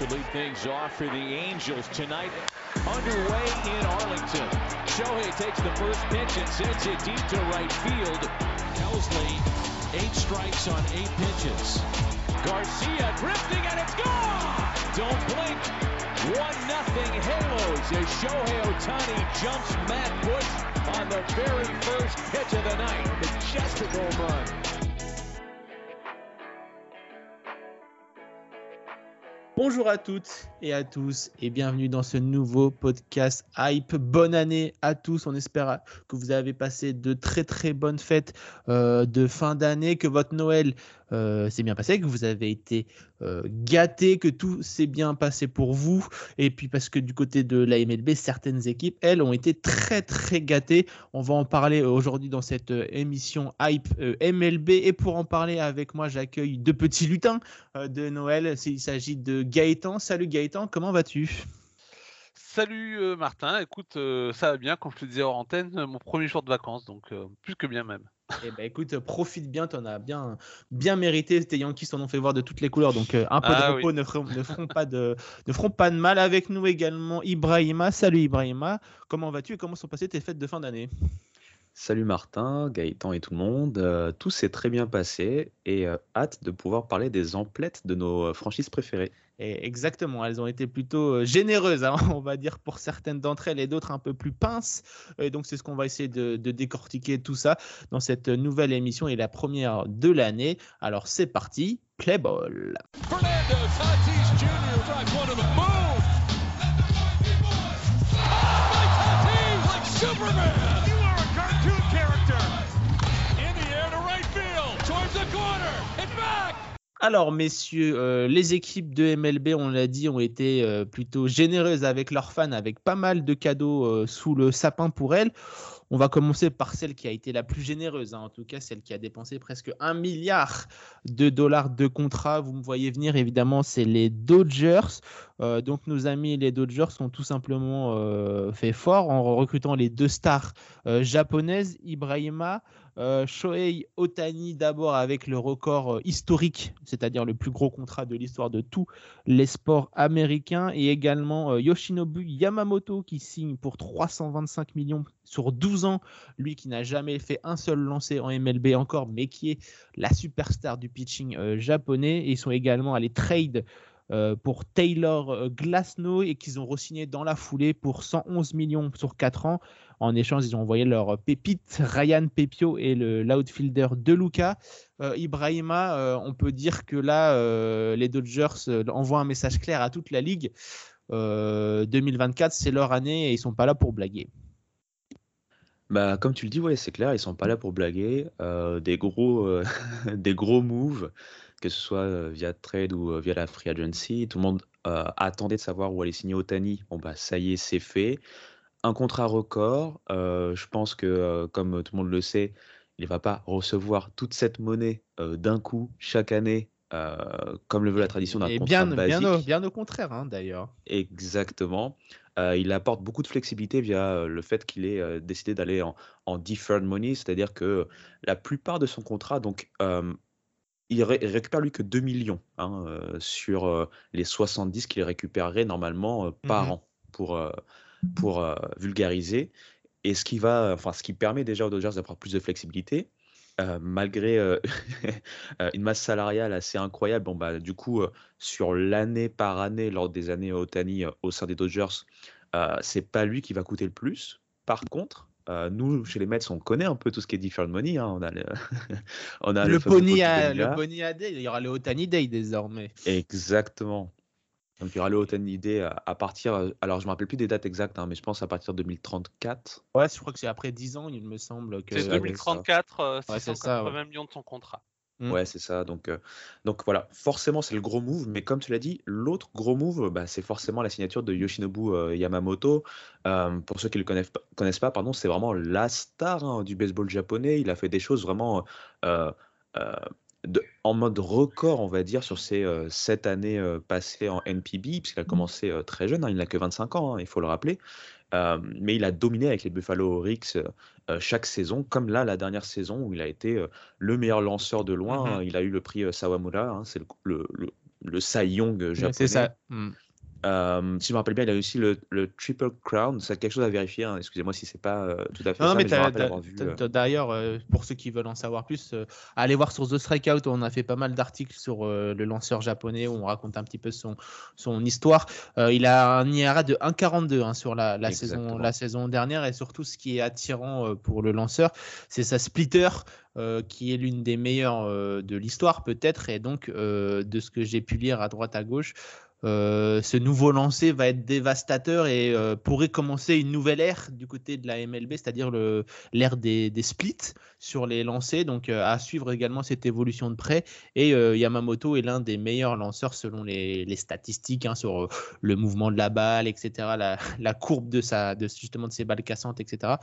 to lead things off for the Angels tonight. Underway in Arlington. Shohei takes the first pitch and sends it deep to right field. Helsley, eight strikes on eight pitches. Garcia drifting and it's gone! Don't blink. One nothing Halos as Shohei Otani jumps Matt Bush on the very first pitch of the night. Majestic home run. Bonjour à toutes et à tous et bienvenue dans ce nouveau podcast Hype. Bonne année à tous. On espère que vous avez passé de très très bonnes fêtes euh, de fin d'année, que votre Noël euh, s'est bien passé, que vous avez été euh, gâtés, que tout s'est bien passé pour vous. Et puis parce que du côté de la MLB, certaines équipes, elles, ont été très très gâtées. On va en parler aujourd'hui dans cette euh, émission Hype euh, MLB. Et pour en parler avec moi, j'accueille deux petits lutins euh, de Noël. Il s'agit de Gaëtan. Salut Gaëtan, comment vas-tu? Salut euh, Martin, écoute, euh, ça va bien, comme je te disais hors antenne, euh, mon premier jour de vacances, donc euh, plus que bien même. Eh ben écoute, profite bien, t'en as bien, bien mérité. Tes Yankees t'en ont fait voir de toutes les couleurs, donc euh, un peu Ah de repos ne, feront, ne feront pas de, ne feront pas de mal. Avec nous également Ibrahima. Salut Ibrahima, comment vas-tu et comment sont passées tes fêtes de fin d'année? Salut Martin, Gaëtan et tout le monde. Euh, tout s'est très bien passé et euh, hâte de pouvoir parler des emplettes de nos euh, franchises préférées. Et Exactement, elles ont été plutôt généreuses, hein, on va dire, pour certaines d'entre elles et d'autres un peu plus pinces. Et donc, c'est ce qu'on va essayer de, de décortiquer tout ça dans cette nouvelle émission et la première de l'année. Alors, c'est parti, play ball. Alors, messieurs, euh, les équipes de MLB, on l'a dit, ont été euh, plutôt généreuses avec leurs fans, avec pas mal de cadeaux euh, sous le sapin pour elles. On va commencer par celle qui a été la plus généreuse, hein, en tout cas celle qui a dépensé presque un milliard de dollars de contrats. Vous me voyez venir, évidemment, c'est les Dodgers. Donc, nos amis les Dodgers ont tout simplement fait fort en recrutant les deux stars japonaises, Ibrahima euh, Otani d'abord avec le record euh, historique, c'est-à-dire le plus gros contrat de l'histoire de tous les sports américains, et également euh, Yoshinobu Yamamoto qui signe pour 325 millions sur 12 ans, lui qui n'a jamais fait un seul lancé en MLB encore, mais qui est la superstar du pitching euh, japonais. Et ils sont également allés trade euh, pour Taylor euh, Glasnow et qu'ils ont re-signé dans la foulée pour 111 millions sur 4 ans. En échange, ils ont envoyé leur pépite Ryan Pepio et le l'outfielder De Luca. Euh, Ibrahima, euh, on peut dire que là, les Dodgers envoient un message clair à toute la ligue. Euh, 2024, c'est leur année et ils sont pas là pour blaguer. Bah, comme tu le dis, ouais, c'est clair, ils sont pas là pour blaguer. Des gros, des gros moves, que ce soit euh, via trade ou euh, via la free agency. Tout le monde euh, attendait de savoir où allait signer Otani. Bon, bah, ça y est, c'est fait. Un contrat record. euh, je pense que, comme tout le monde le sait, il ne va pas recevoir toute cette monnaie d'un coup, chaque année, euh, comme le veut la tradition d'un Et contrat bien, basique. bien, au, bien au contraire, hein, d'ailleurs. Exactement. Euh, il apporte beaucoup de flexibilité via le fait qu'il ait euh, décidé d'aller en, en deferred money, c'est-à-dire que la plupart de son contrat, donc il, ré- récupère lui que 2 millions hein, euh, sur euh, les 70 qu'il récupérerait normalement euh, par Mhm. an pour, euh, pour vulgariser. Et ce qui va, enfin, ce qui permet déjà aux Dodgers d'avoir plus de flexibilité. malgré une masse salariale assez incroyable, bon bah du coup sur l'année par année lors des années Otani au sein des Dodgers, c'est pas lui qui va coûter le plus. Par contre, euh, nous chez les Mets, on connaît un peu tout ce qui est deferred money. hein. On a le, on a Le fameux pony, à, le pony à Day, il y aura le Otani Day désormais. Exactement. Donc il y aura le Otani Day à, à partir, euh, alors je me rappelle plus des dates exactes, hein, mais je pense à partir de 2034. Ouais, je crois que c'est après 10 ans, il me semble que. C'est ouais, 2034, euh, Ouais, c'est 680 ça, ouais. millions de son contrat. Mm. Ouais, c'est ça. Donc, euh, donc voilà, forcément, c'est le gros move. Mais comme tu l'as dit, l'autre gros move, bah, c'est forcément la signature de Yoshinobu euh, Yamamoto. Euh, pour ceux qui ne le connaissent pas, connaissent pas, pardon, c'est vraiment la star hein, du baseball japonais. Il a fait des choses vraiment de- en mode record, on va dire, sur ces sept années passées en NPB, puisqu'il a commencé euh, très jeune. hein, il n'a que 25 ans, hein, il faut le rappeler. Euh, mais il a dominé avec les Buffalo Oryx euh, chaque saison, comme là, la dernière saison où il a été euh, le meilleur lanceur de loin. Mhm. hein. Il a eu le prix Sawamura, hein, c'est le, le- le le Cy Young japonais. C'est ça. Hmm. Euh, si je me rappelle bien, il a aussi le, le Triple Crown. C'est quelque chose à vérifier. hein. Excusez-moi si c'est pas euh, tout à fait Non, ça, mais euh, d'ailleurs, euh, pour ceux qui veulent en savoir plus, allez voir sur The Strikeout. On a fait pas mal d'articles sur le lanceur japonais où on raconte un petit peu son, son histoire. Il a un IRA de 1,42 hein, sur la, la saison, Exactement. la saison dernière. Et surtout, ce qui est attirant pour le lanceur, c'est sa splitter. euh, qui est l'une des meilleures euh, de l'histoire peut-être et donc euh, de ce que j'ai pu lire à droite à gauche euh, ce nouveau lancer va être dévastateur et euh, pourrait commencer une nouvelle ère du côté de la MLB, c'est-à-dire l'ère des, splits sur les lancers. Donc euh, à suivre également cette évolution de près. Et Yamamoto est l'un des meilleurs lanceurs selon les, statistiques hein, sur le mouvement de la balle, etc., la, courbe de, sa, justement de ses balles cassantes, etc.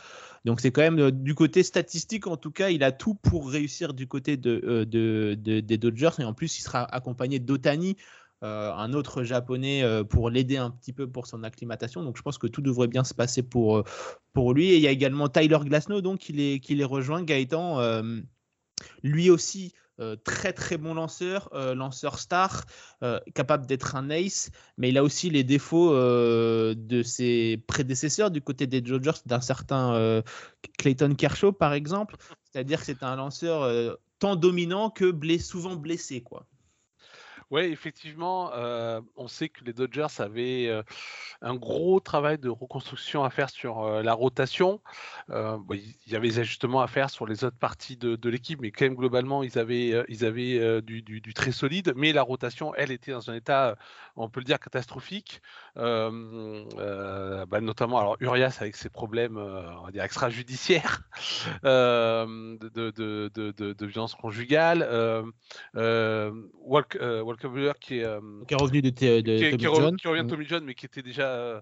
Donc c'est quand même du côté statistique, en tout cas, il a tout pour réussir du côté de, de- de- des Dodgers. Et en plus, il sera accompagné d'Otani euh, un autre japonais euh, pour l'aider un petit peu pour son acclimatation. Donc je pense que tout devrait bien se passer pour, euh, pour lui. Et il y a également Tyler Glasnow donc, qui, les, rejoint. Gaëtan, lui aussi, très très bon lanceur, lanceur star, capable d'être un ace, mais il a aussi les défauts de ses prédécesseurs du côté des Dodgers, d'un certain Clayton Kershaw par exemple. C'est-à-dire que c'est un lanceur tant dominant que souvent blessé. quoi. Oui, effectivement, euh, on sait que les Dodgers avaient euh, un gros travail de reconstruction à faire sur euh, la rotation. Il y avait des ajustements à faire sur les autres parties de, l'équipe, mais quand même globalement, ils avaient, ils avaient du, très solide. Mais la rotation, elle, était dans un état, on peut le dire, catastrophique. Bah, notamment, alors Urias avec ses problèmes, on va dire extrajudiciaires, de, de, de, violence conjugale. Walk- qui est, euh, Qui est revenu de, de, de qui, est- Tommy qui re- John. qui revient de Mm. Tommy John, mais qui était déjà euh,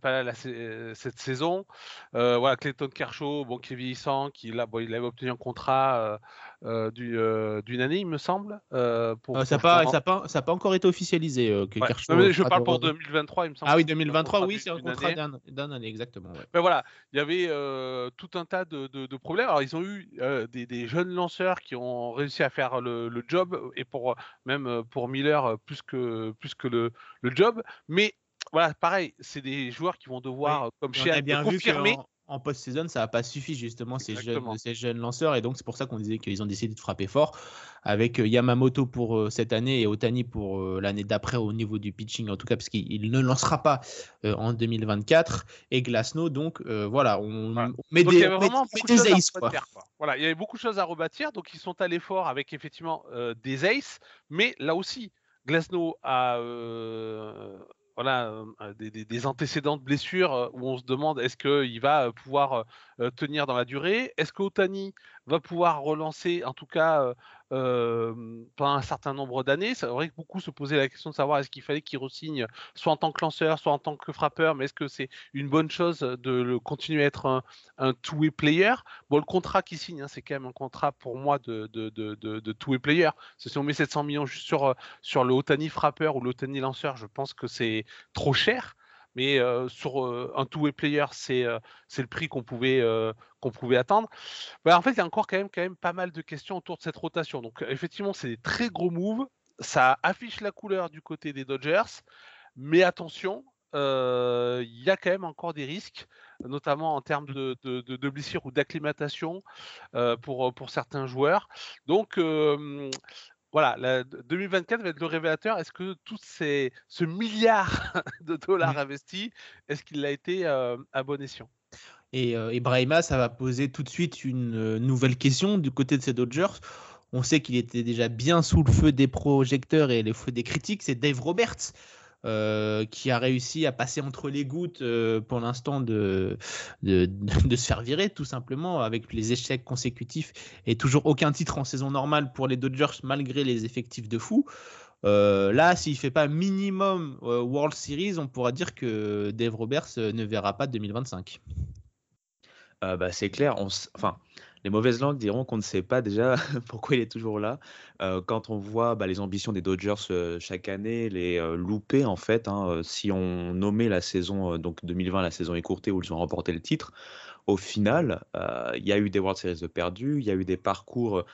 pas là la euh, cette saison. Euh, voilà, Clayton Kershaw, bon, qui est vieillissant, qui là, bon, il avait obtenu un contrat euh, euh, du, euh, d'une année, il me semble. euh, pour, Euh, ça n'a pas, pas, ça pas encore été officialisé. euh, que Ouais. Kershaw Non, je parle pour retour. 2023, il me semble. Ah oui, que c'est un 2023, contrat oui, c'est un contrat année. d'un d'un année, exactement. ouais. Voilà, il y avait euh, tout un tas de, de- de problèmes. Alors, ils ont eu euh, des, des jeunes lanceurs qui ont réussi à faire le, le job, et pour même euh, pour Miller, euh, plus que, plus que le, le job. Mais voilà, pareil, c'est des joueurs qui vont devoir, Oui, comme chez bien vu confirmer. qu'en en post-saison, ça n'a pas suffi justement ces Exactement. jeunes, ces jeunes lanceurs. Et donc, c'est pour ça qu'on disait qu'ils ont décidé de frapper fort avec Yamamoto pour euh, cette année et Otani pour euh, l'année d'après au niveau du pitching, en tout cas, parce qu'il il ne lancera pas euh, en 2024. Et Glasnow, donc voilà, on, Voilà. on met Donc, des, on met- met aces, quoi. rebâtir, quoi. Voilà, il y avait beaucoup de choses à rebâtir, donc ils sont allés fort avec effectivement des aces, mais là aussi, Glasnow a euh, voilà, des, antécédents de blessures où on se demande est-ce qu'il va pouvoir tenir dans la durée? Est-ce qu'Otani va pouvoir relancer, en tout cas pendant un certain nombre d'années C'est vrai que beaucoup se posaient la question de savoir est-ce qu'il fallait qu'il re-signe soit en tant que lanceur, soit en tant que frappeur, mais est-ce que c'est une bonne chose de continuer à être un, un two-way player? Bon, le contrat qu'il signe, hein, c'est quand même un contrat pour moi de, de, two-way player. Si on met 700 millions juste sur, euh, le Otani frappeur ou le lanceur, je pense que c'est trop cher. Mais sur un two-way player, c'est le prix qu'on pouvait, qu'on pouvait attendre. Bah, en fait, il y a encore quand même, quand même pas mal de questions autour de cette rotation. Donc, effectivement, c'est des très gros moves. Ça affiche la couleur du côté des Dodgers. Mais attention, euh, il y a quand même encore des risques, notamment en termes de, de, de- de blessures ou d'acclimatation euh, pour, pour certains joueurs. Donc, euh, voilà, la- 2024 va être le révélateur. Est-ce que tout ces, ce milliard de dollars investis, est-ce qu'il a été euh, à bon escient? Et, euh, et Brahima, ça va poser tout de suite une euh, nouvelle question du côté de ces Dodgers. On sait qu'il était déjà bien sous le feu des projecteurs et le feu des critiques. C'est Dave Roberts euh, qui a réussi à passer entre les gouttes euh, pour l'instant de, de, se faire virer, tout simplement, avec les échecs consécutifs et toujours aucun titre en saison normale pour les Dodgers malgré les effectifs de fou. Euh, là, s'il fait pas minimum World Series, on pourra dire que Dave Roberts ne verra pas 2025. Euh, bah, c'est clair, enfin, les mauvaises langues diront qu'on ne sait pas déjà pourquoi il est toujours là. Euh, quand on voit bah, les ambitions des Dodgers euh, chaque année, les euh, louper en fait, hein, si on nommait la saison donc 2020 la saison écourtée où ils ont remporté le titre, au final, il y a eu des World Series de perdus, il y a eu des parcours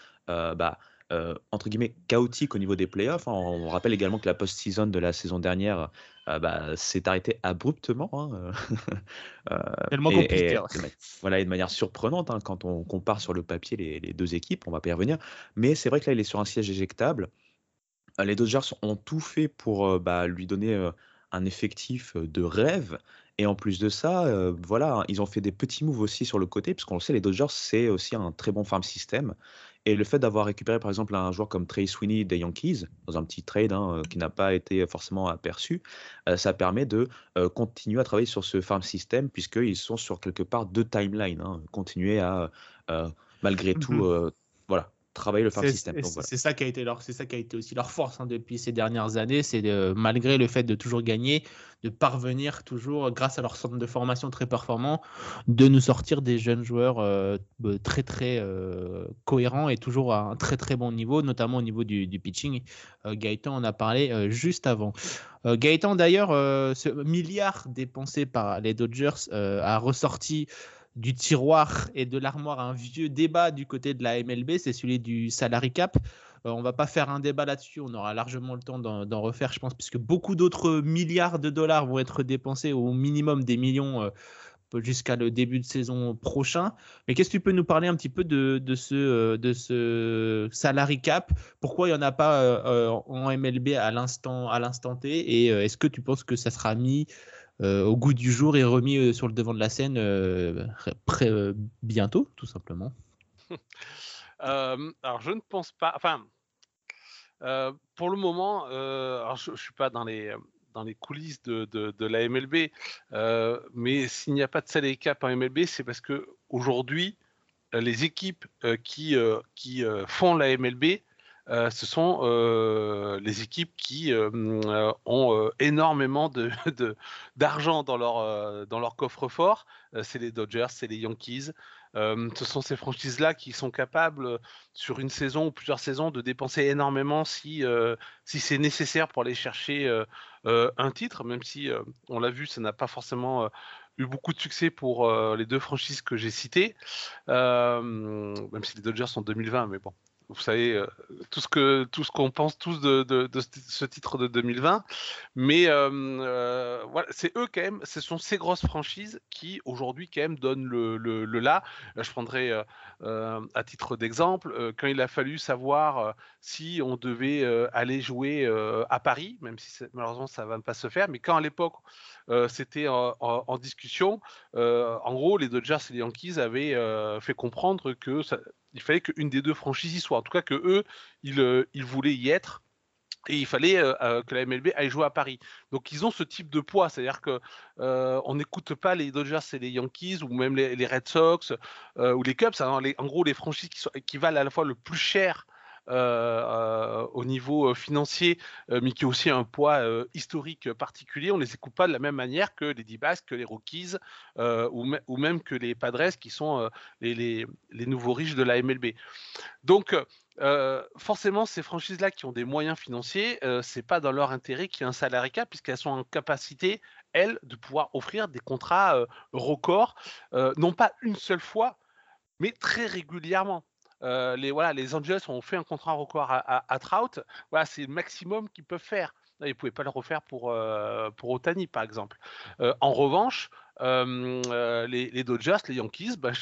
euh, entre guillemets chaotique au niveau des playoffs. Hein. On rappelle également que la post-season de la saison dernière bah, s'est arrêtée abruptement. Hein, Tellement compliqué. voilà, et de manière surprenante hein, quand on compare sur le papier les, les, deux équipes, on va pas y revenir. Mais c'est vrai que là, il est sur un siège éjectable. Les Dodgers ont tout fait pour bah, lui donner un effectif de rêve. Et en plus de ça, voilà, ils ont fait des petits moves aussi sur le côté, puisqu'on le sait, les Dodgers, c'est aussi un très bon farm system. Et le fait d'avoir récupéré par exemple un joueur comme Trey Sweeney des Yankees, dans un petit trade hein, qui n'a pas été forcément aperçu, ça permet de continuer à travailler sur ce farm system, puisqu'ils sont sur quelque part deux timelines. Hein, continuer à, malgré mmh tout, voilà, travailler le farm system. C'est ça qui a été leur, c'est ça qui a été aussi leur force hein, depuis ces dernières années, c'est malgré le fait de toujours gagner, de parvenir toujours, grâce à leur centre de formation très performant, de nous sortir des jeunes joueurs euh, très très euh, cohérents et toujours à un très très bon niveau, notamment au niveau du, pitching. Euh, Gaëtan en a parlé juste avant. Gaëtan d'ailleurs, ce milliard dépensé par les Dodgers a ressorti du tiroir et de l'armoire un vieux débat du côté de la MLB, c'est celui du salary cap. On euh, on va pas faire un débat là-dessus, on aura largement le temps d'en refaire, je pense, puisque beaucoup d'autres milliards de dollars vont être dépensés, au minimum des millions euh, jusqu'à le début de saison prochain. Mais qu'est-ce que tu peux nous parler un petit peu de, ce, euh, de salary cap? Pourquoi il n'y en a pas en MLB à l'instant T? Et est-ce que tu penses que ça sera mis euh, au goût du jour et remis euh, sur le devant de la scène euh, bientôt, tout simplement Alors, je ne pense pas. Enfin, pour le moment, je ne suis pas dans les coulisses de, de, la MLB. mais s'il n'y a pas de salary cap en MLB, c'est parce que aujourd'hui, les équipes qui, qui font la MLB euh, ce sont euh, les équipes qui euh, ont énormément d'argent dans, leur, coffre-fort. c'est les Dodgers, c'est les Yankees. ce sont ces franchises-là qui sont capables, sur une saison ou plusieurs saisons, de dépenser énormément si, si c'est nécessaire pour aller chercher un titre, même si, on l'a vu, ça n'a pas forcément eu beaucoup de succès pour les deux franchises que j'ai citées, même si les Dodgers sont 2020, mais bon, vous savez, euh, tout ce que tout ce qu'on pense tous de, de, ce titre de 2020. Mais euh, euh, voilà, c'est eux quand même, ce sont ces grosses franchises qui aujourd'hui quand même donnent le, le, le là. Je prendrai à titre d'exemple quand il a fallu savoir si on devait aller jouer à Paris, même si malheureusement ça va pas se faire, mais quand à l'époque c'était en, discussion, en gros les Dodgers et les Yankees avaient fait comprendre que il fallait qu'une des deux franchises y soit. En tout cas, que eux, ils, euh, voulaient y être. Et il fallait euh, euh, que la MLB aille jouer à Paris. Donc ils ont ce type de poids, c'est-à-dire que on n'écoute pas les Dodgers et les Yankees ou même les, Red Sox ou les Cubs. en gros, les franchises qui, valent à la fois le plus cher au niveau euh, financier, mais qui a aussi un poids historique particulier. On les écoute pas de la même manière que les d que les Rockies ou, même que les Padres, qui sont les, nouveaux riches de la MLB. Donc, forcément, ces franchises-là qui ont des moyens financiers, ce c'est pas dans leur intérêt qu'il y ait un salarié cap, puisqu'elles sont en capacité, elles, de pouvoir offrir des contrats records, non pas une seule fois, mais très régulièrement. Euh, les, voilà, les Angels ont fait un contrat record à, à, Trout. Voilà, c'est le maximum qu'ils peuvent faire. Ils ne pouvaient pas le refaire pour, euh, pour Otani, par exemple. Euh, en revanche, les, Dodgers, les Yankees, bah,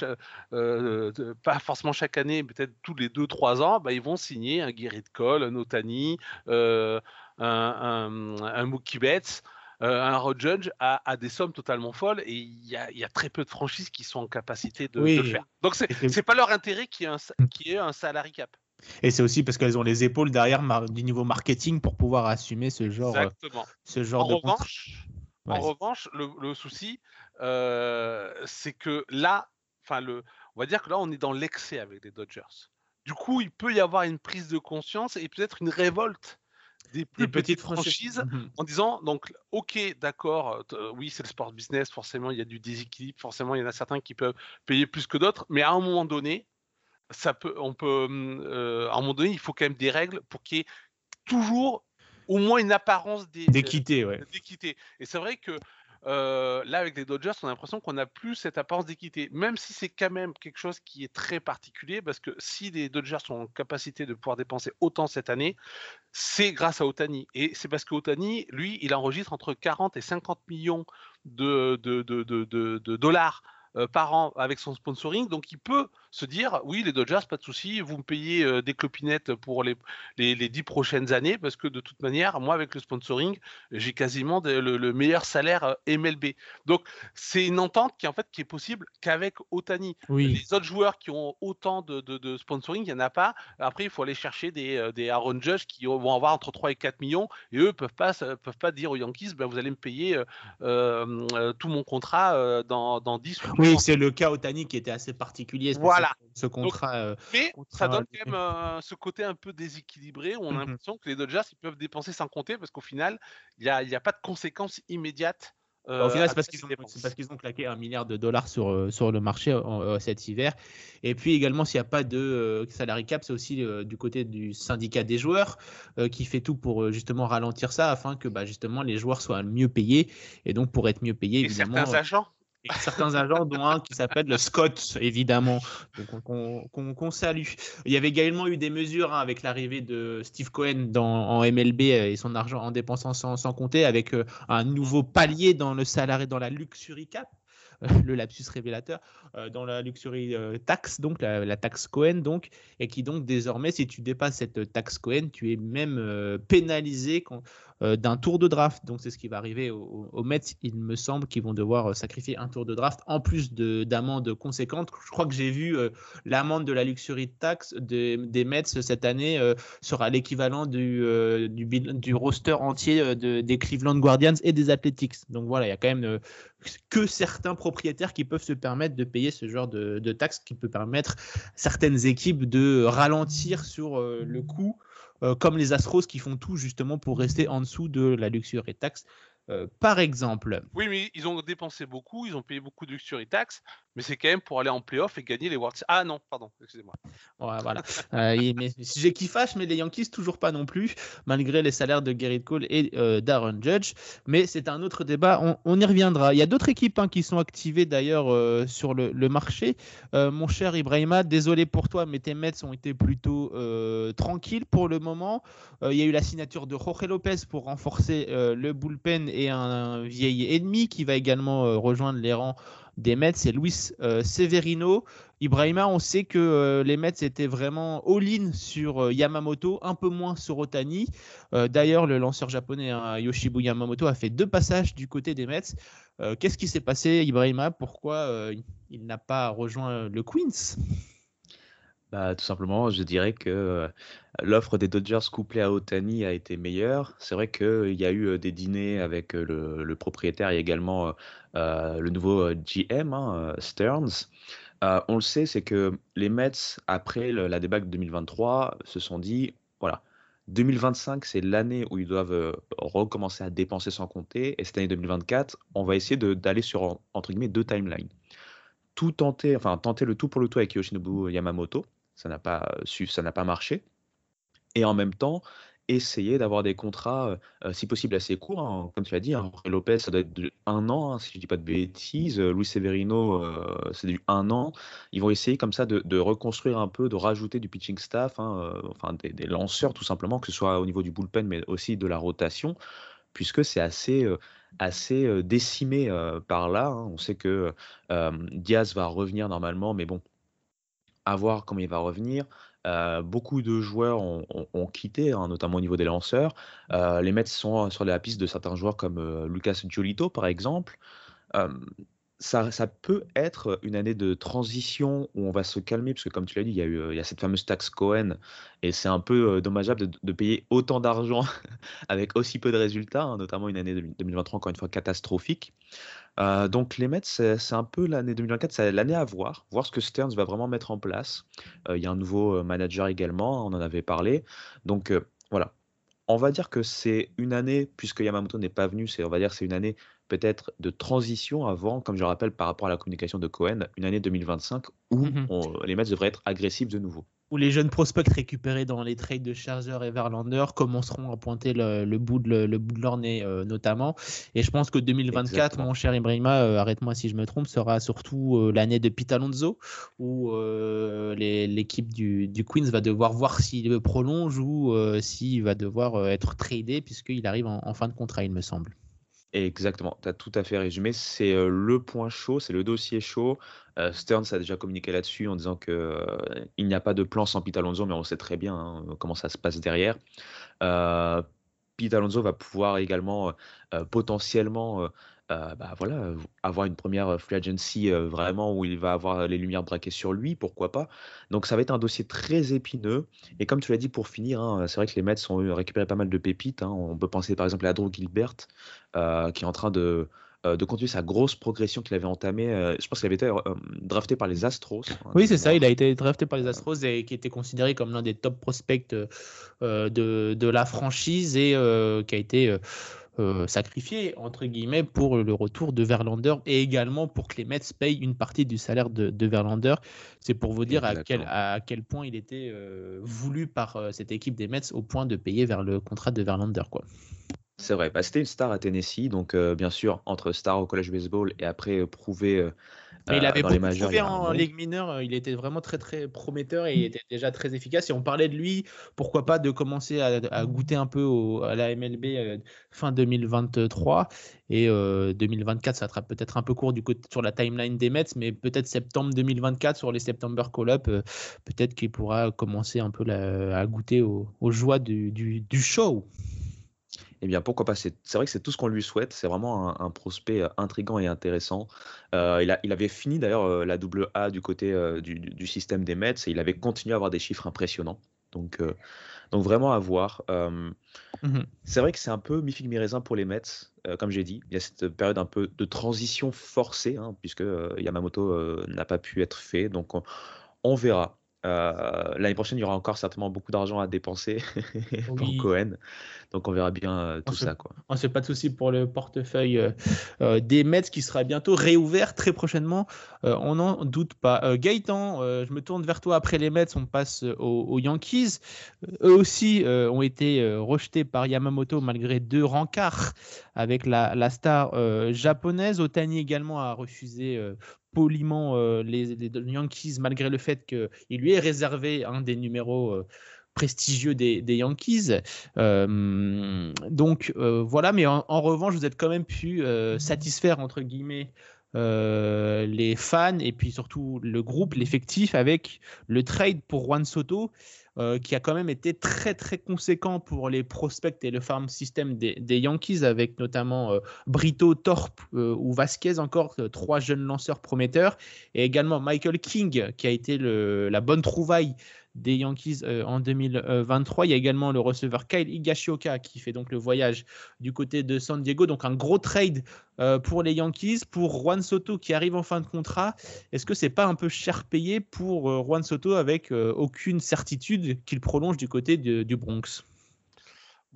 pas forcément chaque année, peut-être tous les 2-3 ans, bah, ils vont signer un Gerrit Cole, un Otani, un, un, un Mookie Betts. Euh, un road judge a, des sommes totalement folles et il y, a, très peu de franchises qui sont en capacité de, le faire. Donc c'est n'est pas leur intérêt qui est un, qui est un salary cap. Et c'est aussi parce qu'elles ont les épaules derrière du niveau marketing pour pouvoir assumer ce genre, euh, ce genre en de revanche, En revanche, le, souci, euh, c'est que là, enfin le, on va dire que là, on est dans l'excès avec les Dodgers. Du coup, il peut y avoir une prise de conscience et peut-être une révolte des plus petites, franchises, mmh en disant donc ok d'accord euh, oui c'est le sport business forcément il y a du déséquilibre forcément il y en a certains qui peuvent payer plus que d'autres mais à un moment donné ça peut on peut mmh, euh, à un moment donné il faut quand même des règles pour qu'il y ait toujours au moins une apparence d'équité ouais. d'équité et c'est vrai que euh, là, avec les Dodgers, on a l'impression qu'on n'a plus cette apparence d'équité, même si c'est quand même quelque chose qui est très particulier, parce que si les Dodgers sont en capacité de pouvoir dépenser autant cette année, c'est grâce à Otani. Et c'est parce que Otani, lui, il enregistre entre 40 et 50 millions de, dollars euh, par an avec son sponsoring. Donc il peut se dire oui, les Dodgers, pas de souci, vous me payez euh, des clopinettes pour les, les, les, 10 prochaines années parce que de toute manière, moi avec le sponsoring, j'ai quasiment le, meilleur salaire euh, MLB. Donc c'est une entente qui en fait qui est possible qu'avec Otani. Les autres joueurs qui ont autant de, de, sponsoring, il n'y en a pas. Après, il faut aller chercher des, des Aaron Judge qui vont avoir entre 3 et 4 millions et eux peuvent pas peuvent pas dire aux Yankees ben, vous allez me payer tout mon contrat dans, dans 10 ou oui, c'est le cas Otani qui était assez particulier. Voilà. Ce, contrat. Euh, mais ça donne quand même euh, ce côté un peu déséquilibré où on a mmh l'impression que les Dodgers ils peuvent dépenser sans compter parce qu'au final, il n'y a, a, pas de conséquences immédiates au final, c'est parce qu'ils ont, ont, claqué un milliard de dollars sur, euh, sur le marché euh, cet hiver. Et puis également, s'il n'y a pas de euh, salary cap, c'est aussi du côté du syndicat des joueurs qui fait tout pour justement ralentir ça afin que bah, justement les joueurs soient mieux payés. Et donc, pour être mieux payés, évidemment. certains agents certains agents, dont un qui s'appelle le Scott, évidemment, qu'on salue. Il y avait également eu des mesures hein, avec l'arrivée de Steve Cohen dans, en MLB euh, et son argent en dépensant sans, sans compter, avec euh, un nouveau palier dans le salaire dans la luxury cap le lapsus révélateur, euh, dans la luxury tax, donc la, taxe Cohen, donc, et qui donc désormais, si tu dépasses cette taxe Cohen, tu es même pénalisé quand, euh, d'un tour de draft. Donc c'est ce qui va arriver aux, Mets. Il me semble qu'ils vont devoir euh, sacrifier un tour de draft en plus d'amendes conséquentes. Je crois que j'ai vu euh, l'amende de la luxury tax des Mets cette année sera l'équivalent du, du, roster entier des Cleveland Guardians et des Athletics. Donc voilà, il y a quand même que certains propriétaires qui peuvent se permettre de payer ce genre de, de taxes qui peut permettre certaines équipes de ralentir sur le coût euh, comme les Astros qui font tout justement pour rester en dessous de la luxury tax. Euh, par exemple. Oui, mais ils ont dépensé beaucoup, ils ont payé beaucoup de luxury tax, mais c'est quand même pour aller en playoff et gagner les World Series. Ah non, pardon, excusez-moi. voilà. euh, mais j'ai qui fâche, mais les Yankees toujours pas non plus, malgré les salaires de Gary Cole et euh, Darren Judge. Mais c'est un autre débat, on, y reviendra. Il y a d'autres équipes hein, qui sont activées d'ailleurs euh, sur le, marché. Euh, mon cher Ibrahima, désolé pour toi, mais tes Mets ont été plutôt tranquilles pour le moment. il y a eu la signature de Jorge Lopez pour renforcer le bullpen et un vieil ennemi qui va également rejoindre les rangs des Mets, c'est Luis euh, Severino. Ibrahima, on sait que euh, les Mets étaient vraiment all-in sur euh, Yamamoto, un peu moins sur Otani. D'ailleurs, le lanceur japonais hein, Yoshibu Yamamoto a fait deux passages du côté des Mets. Qu'est-ce qui s'est passé, Ibrahima? Pourquoi il n'a pas rejoint le Queens? Bah, tout simplement, je dirais que l'offre des Dodgers couplée à Otani a été meilleure. C'est vrai qu'il y a eu des dîners avec le, propriétaire et également le nouveau GM, hein, Stearns. on le sait, c'est que les Mets, après la débâcle 2023, se sont dit, voilà, 2025, c'est l'année où ils doivent recommencer à dépenser sans compter. Et cette année 2024, on va essayer d'aller sur, entre guillemets, deux timelines. Tout tenter, enfin, tenter le tout pour le tout avec Yoshinobu Yamamoto ça n'a pas su, ça n'a pas marché. Et en même temps, essayer d'avoir des contrats, si possible, assez courts. Hein. Comme tu l'as dit, hein, Lopez, ça doit être un an, hein, si je ne dis pas de bêtises. Luis Severino, c'est du un an. Ils vont essayer comme ça de, reconstruire un peu, de rajouter du pitching staff, enfin des, lanceurs tout simplement, que ce soit au niveau du bullpen, mais aussi de la rotation, puisque c'est assez, assez décimé par là. On sait que Diaz va revenir normalement, mais bon, à voir comment il va revenir. Beaucoup de joueurs ont, quitté, hein, notamment au niveau des lanceurs. Les Mets sont sur la piste de certains joueurs comme Lucas Giolito, par exemple. Ça, peut être une année de transition où on va se calmer, parce que comme tu l'as dit, il y, a eu, il y a cette fameuse taxe Cohen, et c'est un peu dommageable de, payer autant d'argent avec aussi peu de résultats, hein, notamment une année 2023 encore une fois catastrophique. Euh, donc les Mets, c'est un peu l'année 2024, c'est l'année à voir, voir ce que Stearns va vraiment mettre en place. Euh, il y a un nouveau euh, manager également, on en avait parlé. Donc voilà, on va dire que c'est une année, puisque Yamamoto n'est pas venu, c'est on va dire c'est une année peut-être de transition avant, comme je le rappelle par rapport à la communication de Cohen, une année 2025 où on- les Mets devraient être agressifs de nouveau. où les jeunes prospects récupérés dans les trades de Scherzer et Verlander commenceront à pointer le, le bout, de, le, le bout de leur nez euh, notamment. Et je pense que 2024, Exactement. mon cher Ibrahima, euh, arrête-moi si je me trompe, sera surtout euh, l'année de Pete Alonso, où l'équipe du, du Queens va devoir voir s'il le prolonge ou s'il va devoir être tradé, puisqu'il arrive en, en fin de contrat, il me semble. Exactement, tu as tout à fait résumé. C'est euh, le point chaud, c'est le dossier chaud. Euh, Stearns a déjà communiqué là-dessus en disant que euh, n'y a pas de plan sans Pete Alonso, mais on sait très bien hein, comment ça se passe derrière. Euh, Pete Alonso va pouvoir également potentiellement euh, euh, bah, voilà, euh, avoir une première free agency euh, vraiment où il va avoir les lumières braquées sur lui, pourquoi pas. Donc ça va être un dossier très épineux. Et comme tu l'as dit pour finir, hein, c'est vrai que les Mets ont récupéré pas mal de pépites. hein. On peut penser par exemple à Drew Gilbert, euh, qui est en train de, euh, de continuer sa grosse progression qu'il avait entamée. euh, je pense qu'il avait été euh, drafté par les Astros. hein, Oui, c'est ça. Il a été drafté par les Astros et qui était considéré comme l'un des top prospects euh, de, de la franchise et euh, qui a été euh, sacrifié, entre guillemets, pour le retour de Verlander et également pour que les Mets payent une partie du salaire de, de Verlander. C'est pour vous dire à quel, à quel point il était euh, voulu par euh, cette équipe des Mets au point de payer vers le contrat de Verlander. Quoi. C'est vrai, bah, c'était une star à Tennessee, donc bien sûr, entre star au college baseball et après prouvé euh, Mais il euh, avait dans beaucoup un en. Ligue mineure, euh, il était vraiment très très prometteur et il était déjà très efficace. Et on parlait de lui, pourquoi pas de commencer à, à goûter un peu au- à la MLB euh, fin 2023 et euh, 2024, ça sera peut-être un peu court du côté sur la timeline des Mets, mais peut-être septembre 2024 sur les September Call-Up, euh, peut-être qu'il pourra commencer un peu la- à goûter au- aux joies du, du- du show. Eh bien, pourquoi pas C'est vrai que c'est tout ce qu'on lui souhaite. C'est vraiment un, un prospect euh, intriguant et intéressant. Euh, il, a- il avait fini d'ailleurs euh, la double A du côté euh, du, système des Mets et il avait continué à avoir des chiffres impressionnants. Donc, euh, donc vraiment à voir. Mhm. c'est vrai que c'est un peu mi-figue mi-raisin pour les Mets, comme j'ai dit. Il y a cette période un peu de transition forcée, hein, puisque Yamamoto n'a pas pu être fait. Donc on, on verra. Euh, L'année prochaine, il y aura encore certainement beaucoup d'argent à dépenser pour Oui. Cohen. Donc on verra bien euh, tout ça. Quoi. On se pas de souci pour le portefeuille euh, des Mets qui sera bientôt réouvert très prochainement. On n'en doute pas. Gaëtan, je me tourne vers toi après les Mets. On passe aux, aux Yankees. Eux aussi ont été rejetés par Yamamoto malgré deux rencarts avec la, la star japonaise. Otani également a refusé. Poliment euh, les, Yankees malgré le fait qu'il lui est réservé un des numéros euh, prestigieux des, Yankees. Euh, donc voilà, mais en, en revanche, vous êtes quand même pu satisfaire entre guillemets les fans et puis surtout le groupe, l'effectif avec le trade pour Juan Soto. Euh, qui a quand même été très très conséquent pour les prospects et le farm system des, Yankees, avec notamment euh, Brito, Torp euh, ou Vasquez, encore trois jeunes lanceurs prometteurs, et également Michael King, qui a été la bonne trouvaille des Yankees euh, en 2023. Il y a également le receveur Kyle Higashioka qui fait donc le voyage du côté de San Diego. Donc un gros trade euh, pour les Yankees, pour Juan Soto qui arrive en fin de contrat. Est-ce que c'est pas un peu cher payé pour euh, Juan Soto avec aucune certitude qu'il prolonge du côté du Bronx?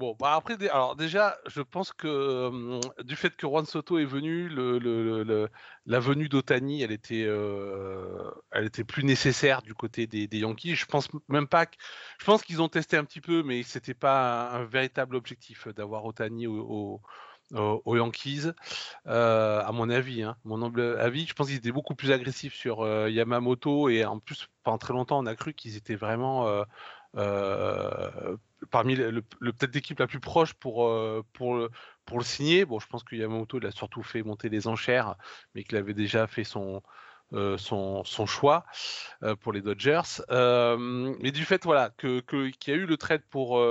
Bon, bah après, alors déjà, je pense que du fait que Juan Soto est venu, la venue d'Otani, elle était, euh, elle était plus nécessaire du côté des, Yankees. Je pense même pas que, je pense qu'ils ont testé un petit peu, mais c'était pas un, véritable objectif d'avoir Otani au, au- au- aux Yankees, euh, à mon avis, hein, mon humble avis. Je pense qu'ils étaient beaucoup plus agressifs sur euh, Yamamoto et en plus, pendant très longtemps, on a cru qu'ils étaient vraiment euh, euh, parmi le, peut-être l'équipe la plus proche pour, euh, pour, le, pour le signer. Bon, je pense que Yamamoto il a surtout fait monter les enchères, mais qu'il avait déjà fait son, euh, son, son choix euh, pour les Dodgers. Mais du fait voilà, que, que- qu'il y a eu le trade pour,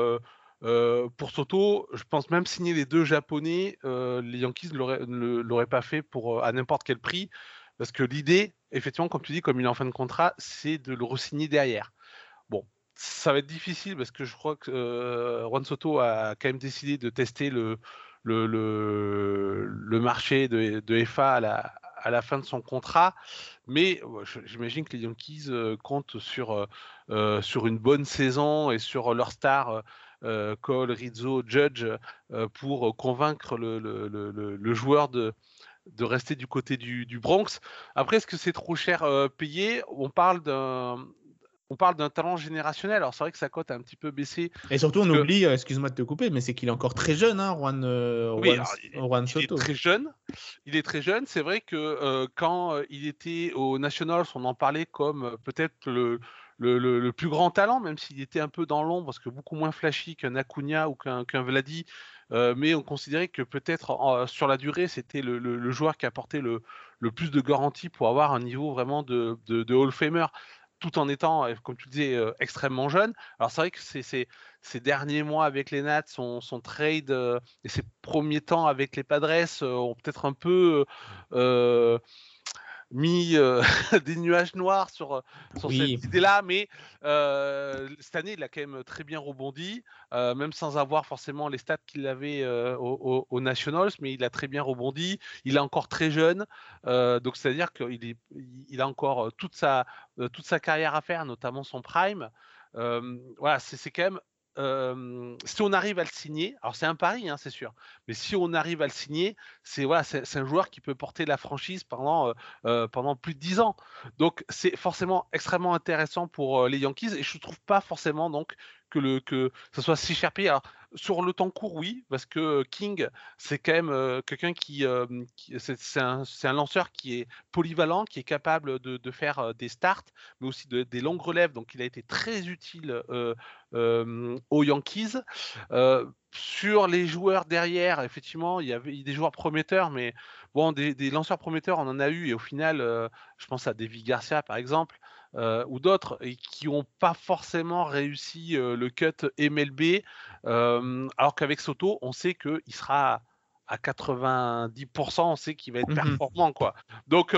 pour Soto, je pense même signer les deux Japonais, les Yankees ne l'auraient pas fait pour, à n'importe quel prix. Parce que l'idée, effectivement, comme tu dis, comme il est en fin de contrat, c'est de le re-signer derrière. Ça va être difficile parce que je crois que euh, Juan Soto a quand même décidé de tester le, le, le, marché de, de FA à la, à la fin de son contrat. Mais j'imagine que les Yankees comptent sur, sur une bonne saison et sur leur star. Cole, Rizzo, Judge, pour convaincre le, le, le, joueur de, de rester du côté du Bronx. Après, est-ce que c'est trop cher payé? On parle d'un on parle d'un talent générationnel. Alors c'est vrai que sa cote a un petit peu baissé. Et surtout, on oublie, euh, excuse-moi de te couper, mais c'est qu'il est encore très jeune, hein, Juan, euh, Soto. Il est très jeune. Il est très jeune. C'est vrai que euh, quand il était au Nationals, on en parlait comme peut-être le, le, plus grand talent, même s'il était un peu dans l'ombre, parce que beaucoup moins flashy qu'un Acuna ou qu'un Vladi. mais on considérait que peut-être sur la durée, c'était le, joueur qui apportait le, plus de garanties pour avoir un niveau vraiment de, de, de Hall Famer tout en étant, comme tu disais, extrêmement jeune. Alors c'est vrai que ces derniers mois avec les Nats, son, son trade et ses premiers temps avec les Padres ont peut-être un peu mis euh, des nuages noirs sur, euh, sur cette idée-là, mais euh, cette année, il a quand même très bien rebondi, même sans avoir forcément les stats qu'il avait au, Nationals, mais il a très bien rebondi. Il est encore très jeune, donc c'est-à-dire qu'il il a encore toute sa, toute sa carrière à faire, notamment son prime. voilà, c'est quand même si on arrive à le signer, alors c'est un pari, hein, c'est sûr, mais si on arrive à le signer, c'est voilà, c'est un joueur qui peut porter la franchise pendant, pendant plus de 10 ans. Donc c'est forcément extrêmement intéressant pour les Yankees et je ne trouve pas forcément donc que, le, que ce soit si cher sur le temps court, oui, parce que King, c'est quand même quelqu'un qui, c'est un, un, lanceur qui est polyvalent, qui est capable de, de faire des starts, mais aussi de, des longues relèves. Donc, il a été très utile aux Yankees. sur les joueurs derrière, effectivement, il y avait des joueurs prometteurs, mais bon, des, des lanceurs prometteurs, on en a eu, et au final, je pense à David Garcia, par exemple. Euh, ou d'autres qui n'ont pas forcément réussi euh, le cut MLB, euh, alors qu'avec Soto, on sait qu'il sera à 90%, on sait qu'il va être mmh performant. Quoi. Donc,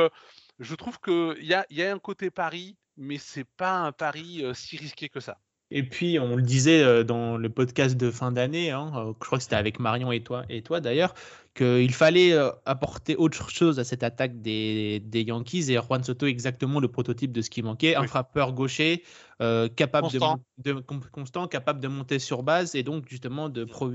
je trouve qu'il y a, y a un côté pari, mais c'est pas un pari si risqué que ça. Et puis, on le disait dans le podcast de fin d'année, hein, je crois que c'était avec Marion et toi, et toi d'ailleurs, qu'il fallait apporter autre chose à cette attaque des, Yankees. Et Juan Soto exactement le prototype de ce qui manquait, un frappeur gaucher capable de, constant, capable de monter sur base et donc justement de pro,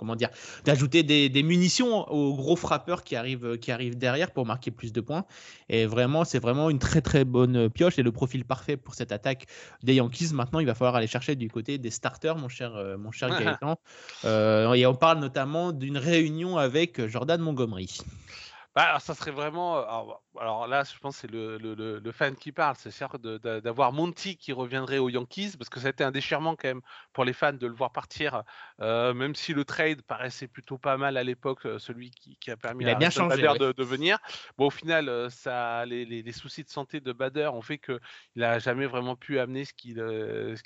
comment dire, d'ajouter des, munitions aux gros frappeurs qui arrivent, qui arrivent derrière pour marquer plus de points. Et vraiment, c'est vraiment une très très bonne pioche et le profil parfait pour cette attaque des Yankees. Maintenant, il va falloir aller chercher du côté des starters, mon cher, euh, mon cher Gaëtan. Euh, et on parle notamment d'une réunion avec Jordan Montgomery. Bah, ça serait vraiment. Alors, là, je pense que c'est le, le, le, fan qui parle. C'est sûr d'avoir Monty qui reviendrait aux Yankees, parce que ça a été un déchirement quand même pour les fans de le voir partir, même si le trade paraissait plutôt pas mal à l'époque, celui qui, qui, a permis à bien Bader de, de, venir. Bon, au final, ça, les, les, soucis de santé de Bader ont fait qu'il n'a jamais vraiment pu amener ce qu'il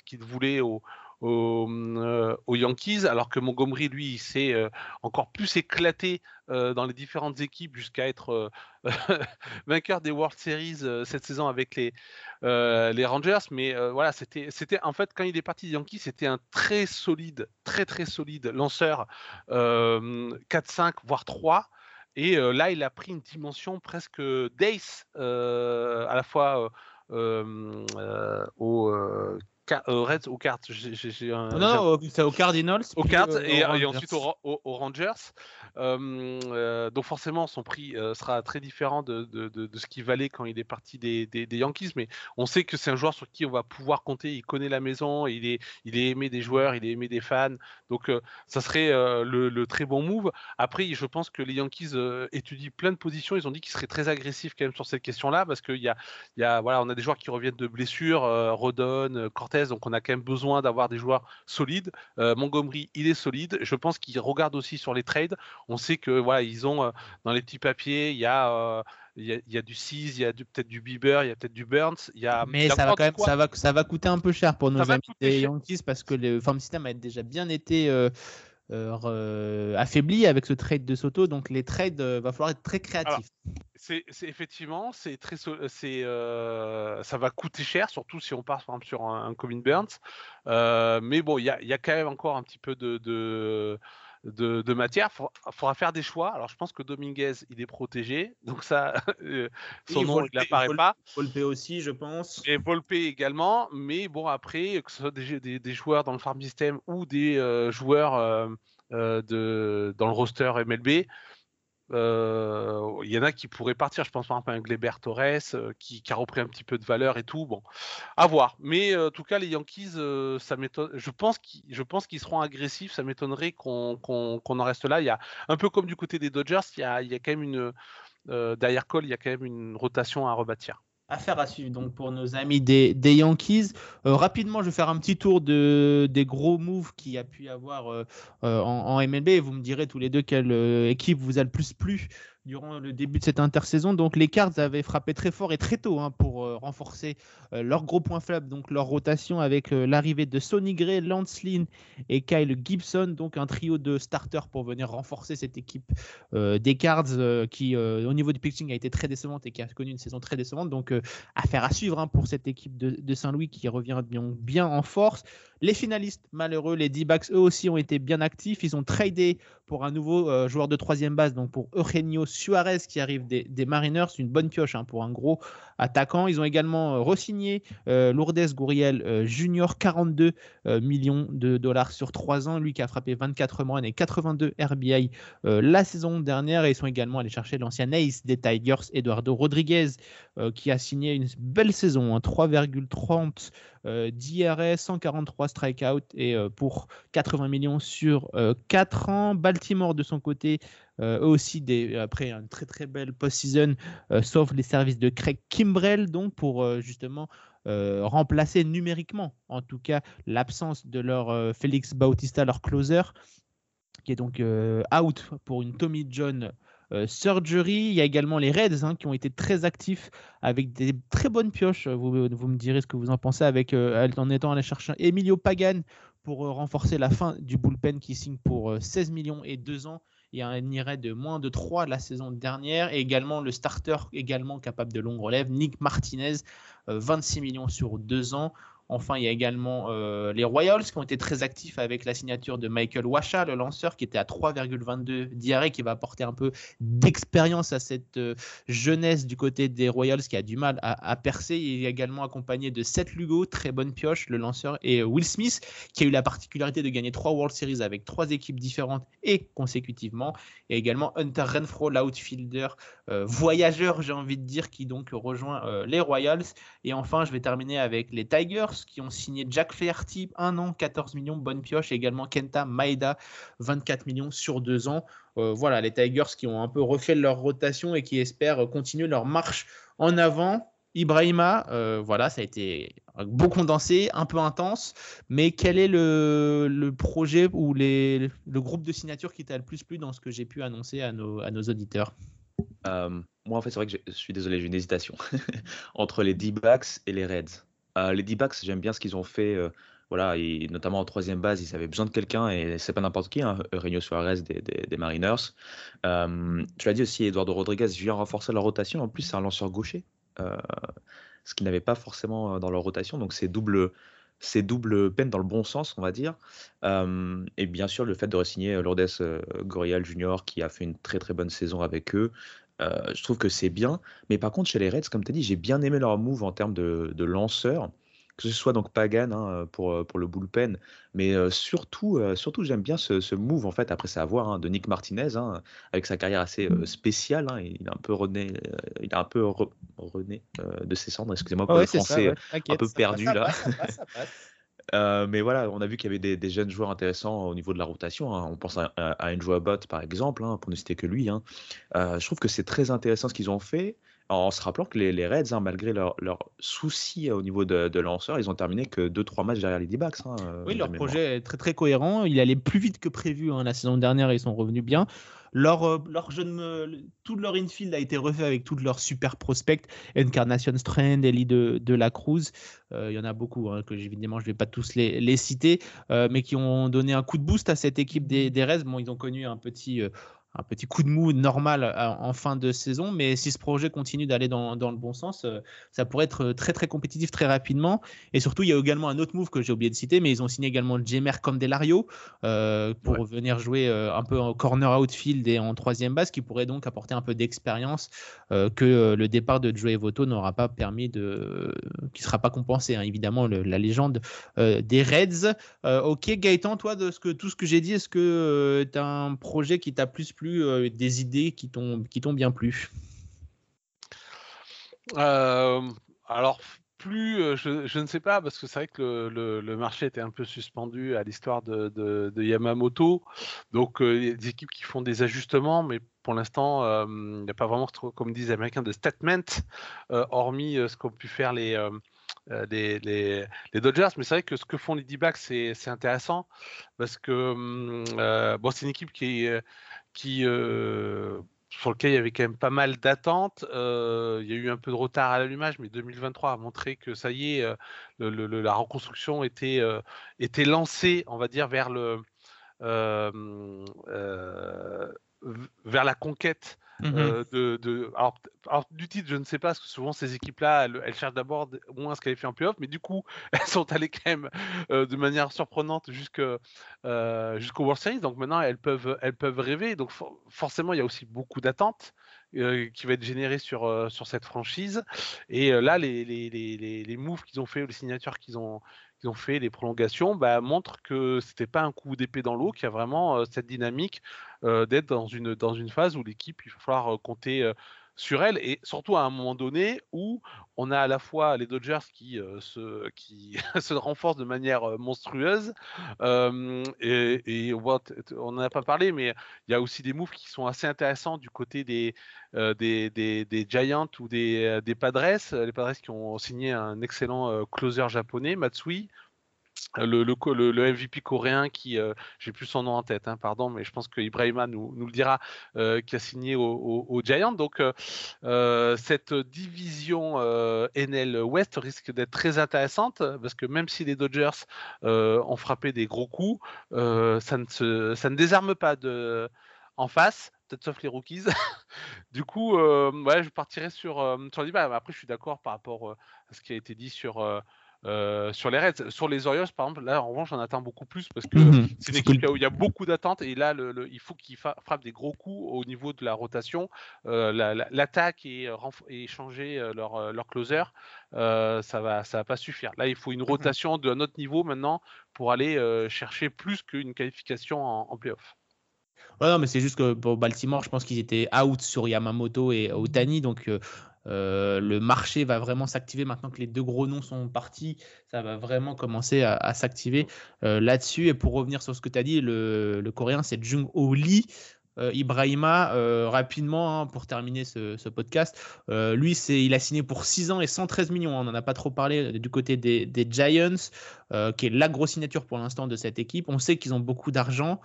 qu'il voulait au, euh, aux, Yankees, alors que Montgomery, lui, s'est euh, encore plus éclaté euh, dans les différentes équipes jusqu'à être vainqueur des World Series cette saison avec les, les Rangers. Mais voilà, c'était, c'était en fait, quand il est parti des Yankees, c'était un très solide, très très solide lanceur 4-5, voire 3. Et là, il a pris une dimension presque d'ace, à la fois au Reds ou Cards un... Non, c'est aux Cardinals. Aux Cards euh, et, ensuite aux, Rangers. Euh, donc forcément, son prix sera très différent de, de, de, ce qu'il valait quand il est parti des, des, Yankees. Mais on sait que c'est un joueur sur qui on va pouvoir compter. Il connaît la maison, il est, il est aimé des joueurs, il est aimé des fans. Donc ça serait le, le, très bon move. Après, je pense que les Yankees étudient plein de positions. Ils ont dit qu'ils seraient très agressifs quand même sur cette question-là parce qu'il y a, y a, voilà, on a des joueurs qui reviennent de blessures, Rodon, Cortez donc on a quand même besoin d'avoir des joueurs solides. Euh, Montgomery, il est solide. Je pense qu'il regarde aussi sur les trades. On sait que voilà, ils ont euh, dans les petits papiers, il y a euh, il y, a, du Seas, il y a peut-être du Bieber, il y a peut-être du Burns. Il y a, Mais ça va quand même, ça va, ça va coûter un peu cher pour nos amis des Yankees parce que le farm system a déjà bien été affaibli avec ce trade de Soto. Donc les trades, va falloir être très créatifs c'est effectivement, c'est très, c'est, euh, ça va coûter cher, surtout si on part par exemple sur un, un Burns. Euh, mais bon, il y a, y a, quand même encore un petit peu de de, matière. Il faudra, faire des choix. Alors, je pense que Dominguez, il est protégé. Donc, ça, euh, son nom, il n'apparaît pas. Volpe aussi, je pense. Et Volpe également. Mais bon, après, que ce soit des, des, joueurs dans le farm system ou des euh, joueurs euh, de, dans le roster MLB, il y en a qui pourraient partir. Je pense par exemple à un Gleber Torres qui, a repris un petit peu de valeur et tout. Bon, à voir. Mais en tout cas, les Yankees, ça m'étonne. Je pense qu'ils seront agressifs. Ça m'étonnerait qu'on en reste là. Il y a un peu comme du côté des Dodgers. Il y a, quand même une derrière Cole, il y a quand même une rotation à rebâtir. Affaire à suivre donc pour nos amis des, Yankees. Euh, rapidement, je vais faire un petit tour de, des gros moves qu'il y a pu y avoir euh, euh, en, MLB. Vous me direz tous les deux quelle équipe vous a le plus plu durant le début de cette intersaison. Donc les Cards avaient frappé très fort et très tôt hein, pour euh, renforcer euh, leur gros point faible, donc leur rotation avec euh, l'arrivée de Sonny Gray, Lance Lynn et Kyle Gibson, donc un trio de starters pour venir renforcer cette équipe des Cards qui au niveau du pitching a été très décevante et qui a connu une saison très décevante. Donc affaire à suivre hein, pour cette équipe de, Saint-Louis qui revient bien, en force. Les finalistes malheureux, les D-backs, eux aussi ont été bien actifs. Ils ont tradé pour un nouveau joueur de troisième base, donc pour Eugenio Suarez qui arrive des, Mariners, une bonne pioche hein, pour un gros attaquant. Ils ont également euh, re-signé euh, Lourdes Gouriel euh, Junior, 42 millions de dollars sur 3 ans, lui qui a frappé 24 mois et 82 RBI la saison dernière. Ils sont également allés chercher l'ancien ace des Tigers, Eduardo Rodriguez, qui a signé une belle saison, 3,30 hein, d'IRS, 143 strikeouts et pour 80 millions sur 4 ans. Baltimore de son côté eux aussi après une très très belle post-season, sauf les services de Craig Kimbrell, donc pour justement remplacer numériquement, en tout cas, l'absence de leur Félix Bautista, leur closer, qui est donc out pour une Tommy John surgery. Il y a également les Reds hein, qui ont été très actifs avec des très bonnes pioches. Vous, vous me direz ce que vous en pensez avec en étant allé chercher Emilio Pagan pour renforcer la fin du bullpen qui signe pour 16 millions et 2 ans il y a un IRA de moins de 3 la saison dernière. Et également le starter, également capable de longue relève, Nick Martinez, 26 euh, millions sur 2 ans. Enfin, il y a également euh, les Royals qui ont été très actifs avec la signature de Michael Washa, le lanceur qui était à 3,22 d'IRA, qui va apporter un peu d'expérience à cette euh, jeunesse du côté des Royals qui a du mal à, percer. Il est également accompagné de Seth Lugo, très bonne pioche, le lanceur, et euh, Will Smith qui a eu la particularité de gagner trois World Series avec trois équipes différentes et consécutivement. Et également Hunter Renfro, l'outfielder voyageur, j'ai envie de dire, qui donc rejoint les Royals. Et enfin, je vais terminer avec les Tigers qui ont signé Jack Flaherty, 1 an, 14 millions, bonne pioche, et également Kenta Maeda, 24 millions sur 2 ans. Euh, voilà, les Tigers qui ont un peu refait leur rotation et qui espèrent continuer leur marche en avant. Ibrahima, euh, voilà, ça a été beau condensé, un peu intense, mais quel est le, projet ou le groupe de signatures qui t'a le plus plu dans ce que j'ai pu annoncer à nos, à nos auditeurs? Euh, Moi, en fait, c'est vrai que je suis désolé, j'ai une hésitation entre les D-backs et les Reds. Euh, les D-backs, j'aime bien ce qu'ils ont fait. Euh, voilà, et notamment en troisième base, ils avaient besoin de quelqu'un et c'est pas n'importe qui, hein, Reino Suarez des, des, Mariners. Euh, tu l'as dit aussi, Eduardo Rodriguez vient renforcer leur rotation. En plus, c'est un lanceur gaucher, ce qu'ils n'avaient pas forcément dans leur rotation. Donc, c'est double, c'est double peine dans le bon sens, on va dire. et bien sûr, le fait de re-signer Lourdes Gorial Junior, qui a fait une très très bonne saison avec eux, euh, je trouve que c'est bien. Mais par contre, chez les Reds, comme tu as dit, j'ai bien aimé leur move en termes de, de lanceurs. Que ce soit donc Pagan hein, pour, pour le bullpen, mais euh, surtout, euh, surtout j'aime bien ce, ce, move en fait. Après, c'est à voir hein, de Nick Martinez hein, avec sa carrière assez spéciale. il a un peu rené, il a un peu rené de ses cendres. Excusez-moi pour le français un peu perdu là. Euh, mais voilà, on a vu qu'il y avait des, jeunes joueurs intéressants au niveau de la rotation. Hein. On pense à, à, Andrew Abbott, par exemple, hein, pour ne citer que lui. Hein. Euh, je trouve que c'est très intéressant ce qu'ils ont fait, en se rappelant que les, Reds, malgré leurs leur soucis au niveau de, lanceurs, ils ont terminé que 2-3 matchs derrière les D-backs. oui, leur projet est très très cohérent. Il allait plus vite que prévu la saison dernière, ils sont revenus bien. Euh, jeune, tout leur infield a été refait avec tous leurs super prospects. Encarnation Strand, Ellie de, de la Cruz. Euh, il y en a beaucoup, hein, que évidemment je ne vais pas tous les, les citer, euh, mais qui ont donné un coup de boost à cette équipe des, des Reds. Bon, ils ont connu un petit un petit coup de mou normal euh, en fin de saison. Mais si ce projet continue d'aller dans, le bon sens, euh, ça pourrait être très très compétitif très rapidement. Et surtout, il y a également un autre move que j'ai oublié de citer, mais ils ont signé également Jemer Candelario euh, pour venir jouer un peu en corner outfield et en troisième base, qui pourrait donc apporter un peu d'expérience que le départ de Joey Voto n'aura pas permis de, qui sera pas compensé. Hein, évidemment, la légende des Reds. ok, Gaëtan, toi, de ce que tout ce que j'ai dit, est-ce que tu as un projet qui t'a plus plu euh, des idées qui t'ont bien plu euh, Alors, plus, euh, je, ne sais pas, parce que c'est vrai que le, marché était un peu suspendu à l'histoire de, Yamamoto. Donc, des équipes qui font des ajustements, mais pour l'instant, il n'y a pas vraiment, comme disent les Américains, de statement, hormis ce qu'ont pu faire les, les, les, Dodgers. Mais c'est vrai que ce que font les D-backs, c'est intéressant, parce que hum, bon, c'est une équipe qui est qui, euh, sur lequel il y avait quand même pas mal d'attentes. Euh, il y a eu un peu de retard à l'allumage, mais 2023 a montré que ça y est, euh, la reconstruction était, lancée, on va dire, vers la conquête Mmh euh, du titre, je ne sais pas, parce que souvent ces équipes-là, elles, cherchent d'abord moins à se qualifier en playoff, mais du coup, elles sont allées quand même euh, de manière surprenante euh, jusqu'au World Series. Donc maintenant, elles peuvent, elles peuvent rêver. Donc forcément, il y a aussi beaucoup d'attentes qui va être générées sur, sur cette franchise. Et là, les, les, les, les moves qu'ils ont fait, les signatures qu'ils ont, ont fait, les prolongations, bah, montrent que c'était pas un coup d'épée dans l'eau, qu'il y a vraiment cette dynamique d'être dans une, dans une phase où l'équipe, il va falloir compter sur elle et surtout à un moment donné où on a à la fois les Dodgers qui, se, qui se renforcent de manière monstrueuse et, on n'en a pas parlé mais il y a aussi des moves qui sont assez intéressants du côté des, des, des, Giants ou des, des Padres les Padres qui ont signé un excellent closer japonais Matsui le, MVP coréen qui, euh, j'ai plus son nom en tête, hein, pardon, mais je pense que Ibrahima nous, le dira, euh, qui a signé au, au, Giant. Donc euh, cette division NL West risque d'être très intéressante parce que même si les Dodgers ont frappé des gros coups, ça, ne désarme pas en face peut-être sauf les rookies. du coup, ouais, je partirai sur, sur le débat. Après, je suis d'accord par rapport à ce qui a été dit sur euh, sur les Reds, sur les Orioles, par exemple, là en revanche, j'en attends beaucoup plus parce que mmh c'est une équipe où il y a beaucoup d'attentes et là, le, il faut qu'ils frappent des gros coups au niveau de la rotation. Euh, l'attaque et, et, changer euh, leur, leur closer, ça va, ça va pas suffire. Là, il faut une mmh rotation d'un autre niveau maintenant pour aller chercher plus qu'une qualification en, en playoff. Ouais, non, mais c'est juste que pour Baltimore, je pense qu'ils étaient out sur Yamamoto et Otani, donc euh, le marché va vraiment s'activer maintenant que les deux gros noms sont partis. Ça va vraiment commencer à, s'activer euh, là-dessus. Et pour revenir sur ce que tu as dit, le, coréen, c'est Jung Ho Lee. Euh, Ibrahima, rapidement, hein, pour terminer ce, podcast, lui, il a signé pour 6 ans et 113 millions. Hein. on n'en a pas trop parlé du côté des, des Giants, qui est la grosse signature pour l'instant de cette équipe. On sait qu'ils ont beaucoup d'argent.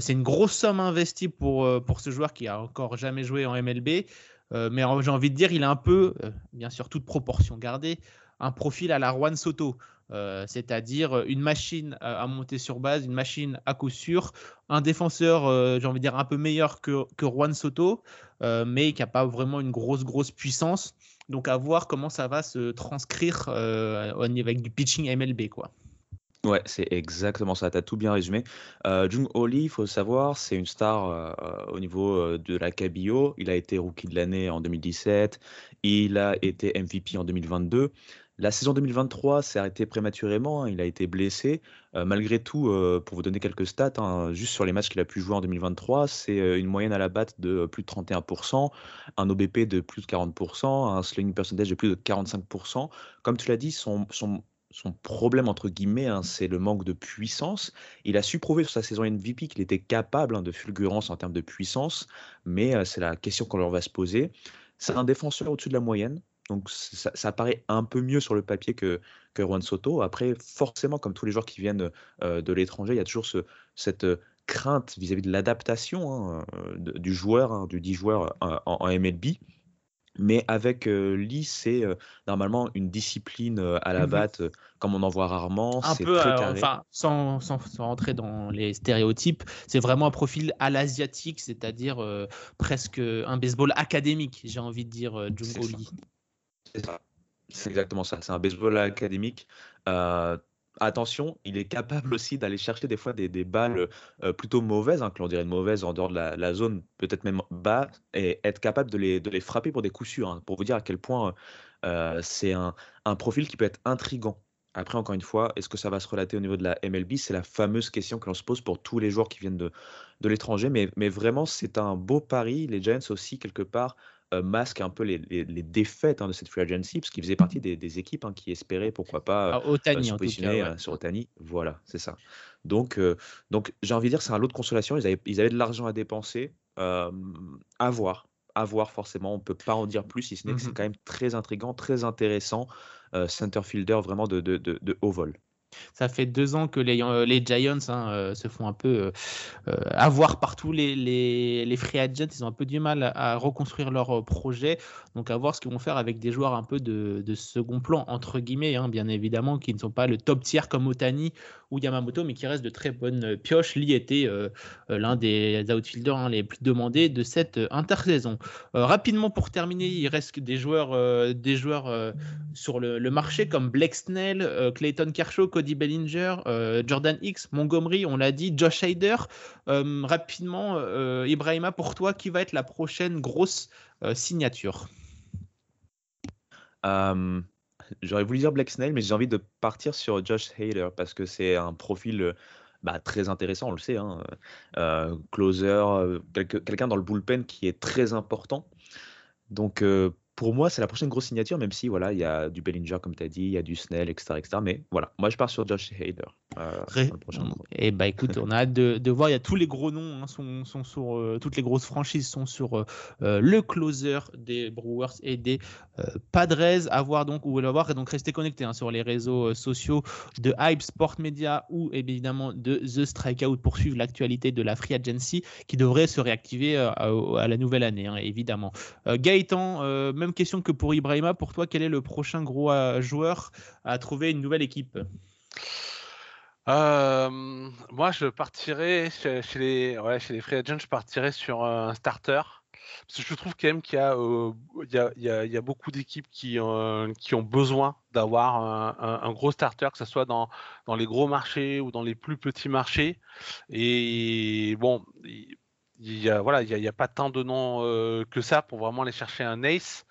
c'est une grosse somme investie pour, pour ce joueur qui a encore jamais joué en MLB. Euh, mais j'ai envie de dire, il a un peu, euh, bien sûr, toute proportion gardée, un profil à la Juan Soto. Euh, c'est-à-dire une machine à, monter sur base, une machine à coup sûr, un défenseur, j'ai envie de dire, un peu meilleur que, que Juan Soto, mais qui n'a pas vraiment une grosse, grosse puissance. Donc à voir comment ça va se transcrire avec du pitching MLB. Quoi. Ouais, c'est exactement ça, tu as tout bien résumé. Euh, Jung Ho Lee, il faut savoir, c'est une star euh, au niveau euh, de la KBO. Il a été rookie de l'année en 2017, il a été MVP en 2022. La saison 2023 s'est arrêtée prématurément, hein, il a été blessé. malgré tout, pour vous donner quelques stats, hein, juste sur les matchs qu'il a pu jouer en 2023, c'est une moyenne à la batte de plus de 31%, un OBP de plus de 40%, un slugging percentage de plus de 45%. Comme tu l'as dit, son son problème, entre guillemets, hein, c'est le manque de puissance. Il a su prouver sur sa saison MVP qu'il était capable hein, de fulgurance en termes de puissance, mais euh, c'est la question qu'on leur va se poser. C'est un défenseur au-dessus de la moyenne, donc ça, paraît un peu mieux sur le papier que, Juan Soto. Après, forcément, comme tous les joueurs qui viennent euh, de l'étranger, il y a toujours cette euh, crainte vis-à-vis de l'adaptation hein, du joueur, du 10 joueurs en MLB. Mais avec Lee, c'est normalement une discipline à la mmh batte, comme on en voit rarement. Un peu, enfin, sans, sans, sans, rentrer dans les stéréotypes, c'est vraiment un profil à l'asiatique, c'est-à-dire presque un baseball académique, j'ai envie de dire, Jung Lee. C'est ça. C'est exactement ça. C'est un baseball académique. Euh, attention, il est capable aussi d'aller chercher des fois des, balles euh, plutôt mauvaises, hein, que l'on dirait mauvaises en dehors de la, zone, peut-être même bas, et être capable de les, frapper pour des coups sûrs. Hein, pour vous dire à quel point euh, c'est un, un, profil qui peut être intrigant. Après, encore une fois, est-ce que ça va se relater au niveau de la MLB C'est la fameuse question que l'on se pose pour tous les joueurs qui viennent de, de l'étranger. Mais, mais vraiment, c'est un beau pari. Les Giants aussi, quelque part, euh, masque un peu les, défaites hein, de cette free agency, parce qu'il faisait partie des, équipes hein, qui espéraient, pourquoi pas, ah, euh, se positionner euh, sur Otani. Voilà, c'est ça. Donc, donc j'ai envie de dire, c'est un lot de consolation. Ils avaient, ils avaient de l'argent à dépenser. à voir, à voir forcément. On ne peut pas en dire plus, si ce n'est que c'est mmh quand même très intriguant, très intéressant. center fielder vraiment de, de, de haut vol. Ça fait deux ans que les, euh, les Giants hein, euh, se font un peu euh, avoir partout les, les, les, free agents. Ils ont un peu du mal à, reconstruire leur projet. Donc à voir ce qu'ils vont faire avec des joueurs un peu de, de second plan, entre guillemets, hein, bien évidemment, qui ne sont pas le top tier comme Otani ou Yamamoto, mais qui restent de très bonnes pioches. Lee était l'un des outfielders hein, les plus demandés de cette intersaison. rapidement pour terminer, il reste des joueurs, des joueurs sur le, le, marché comme Blake Snell, Clayton Kershaw, Bellinger, euh, Jordan X, Montgomery, on l'a dit, Josh Hader. Euh, rapidement, euh, Ibrahima, pour toi, qui va être la prochaine grosse signature? J'aurais voulu dire Black Snell, mais j'ai envie de partir sur Josh Hader parce que c'est un profil bah, très intéressant, on le sait. Hein. closer, quelqu'un dans le bullpen qui est très important. Donc, pour moi, c'est la prochaine grosse signature, même si voilà, il y a du Bellinger, comme tu as dit, il y a du Snell, etc., etc. Mais voilà, moi je pars sur Josh Hader. Euh, et eh bah écoute, on a hâte de, voir. Il y a tous les gros noms, hein, sont, sont, sur euh, toutes les grosses franchises sont sur euh, le closer des Brewers et des Padres. À voir donc où va voir et donc restez connectés hein, sur les réseaux sociaux de Hype Sport Media ou évidemment de The Strikeout pour suivre l'actualité de la Free Agency qui devrait se réactiver à, la nouvelle année, hein, évidemment. Gaëtan, même question que pour Ibrahima. Pour toi, quel est le prochain gros joueur à trouver une nouvelle équipe? Euh, moi, je partirais chez, les, ouais, chez les free agents, je partirais sur un starter. Parce que je trouve quand même qu'il y, euh, y, a, y, a, beaucoup d'équipes qui, euh, qui ont besoin d'avoir un, gros starter, que ce soit dans, dans les gros marchés ou dans les plus petits marchés. Et bon, il y a, a, pas tant de noms que ça pour vraiment aller chercher un ace.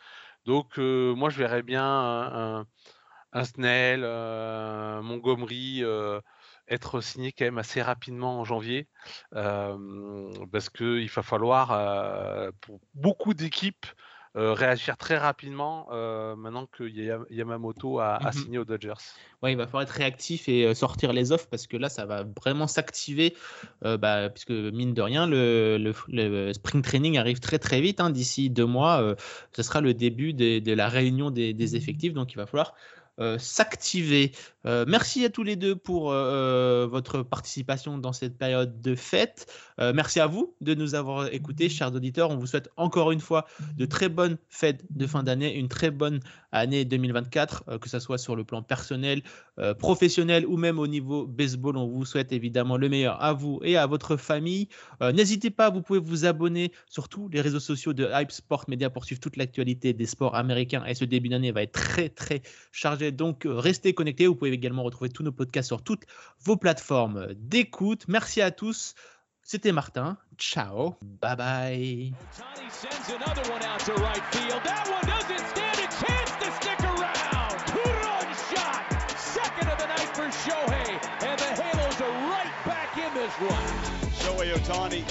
Donc, moi, je verrais bien un, un Snell, Montgomery être signé quand même assez rapidement en janvier, parce qu'il va falloir, pour beaucoup d'équipes, réagir très rapidement maintenant que Yamamoto a, a, mmh signé aux Dodgers. Ouais, il va falloir être réactif et sortir les offres parce que là, ça va vraiment s'activer, bah, puisque mine de rien, le, le, spring training arrive très très vite. Hein, D'ici deux mois, ce sera le début de la réunion des, des, effectifs, donc il va falloir euh, s'activer. Euh, merci à tous les deux pour euh, votre participation dans cette période de fête. merci à vous de nous avoir écoutés, chers auditeurs. On vous souhaite encore une fois de très bonnes fêtes de fin d'année, une très bonne année 2024, que ce soit sur le plan personnel, professionnel ou même au niveau baseball. On vous souhaite évidemment le meilleur à vous et à votre famille. N'hésitez pas, vous pouvez vous abonner sur tous les réseaux sociaux de Hype Sport Media pour suivre toute l'actualité des sports américains. Et ce début d'année va être très très chargé donc, euh, restez connectés. Vous pouvez également retrouver tous nos podcasts sur toutes vos plateformes d'écoute. Merci à tous. C'était Martin. Ciao. Bye bye. Shohei Otani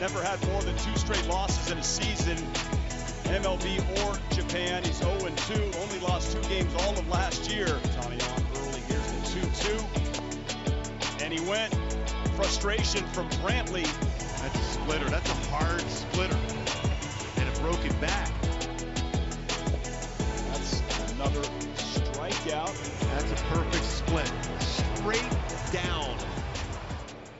never had more than two straight losses in a season. MLB or Japan. He's 0-2, only lost two games all of last year. Tommy on early, here. the 2-2. And he went. Frustration from Brantley. That's a splitter. That's a hard splitter. And a broken back. That's another strikeout. That's a perfect split. Straight down.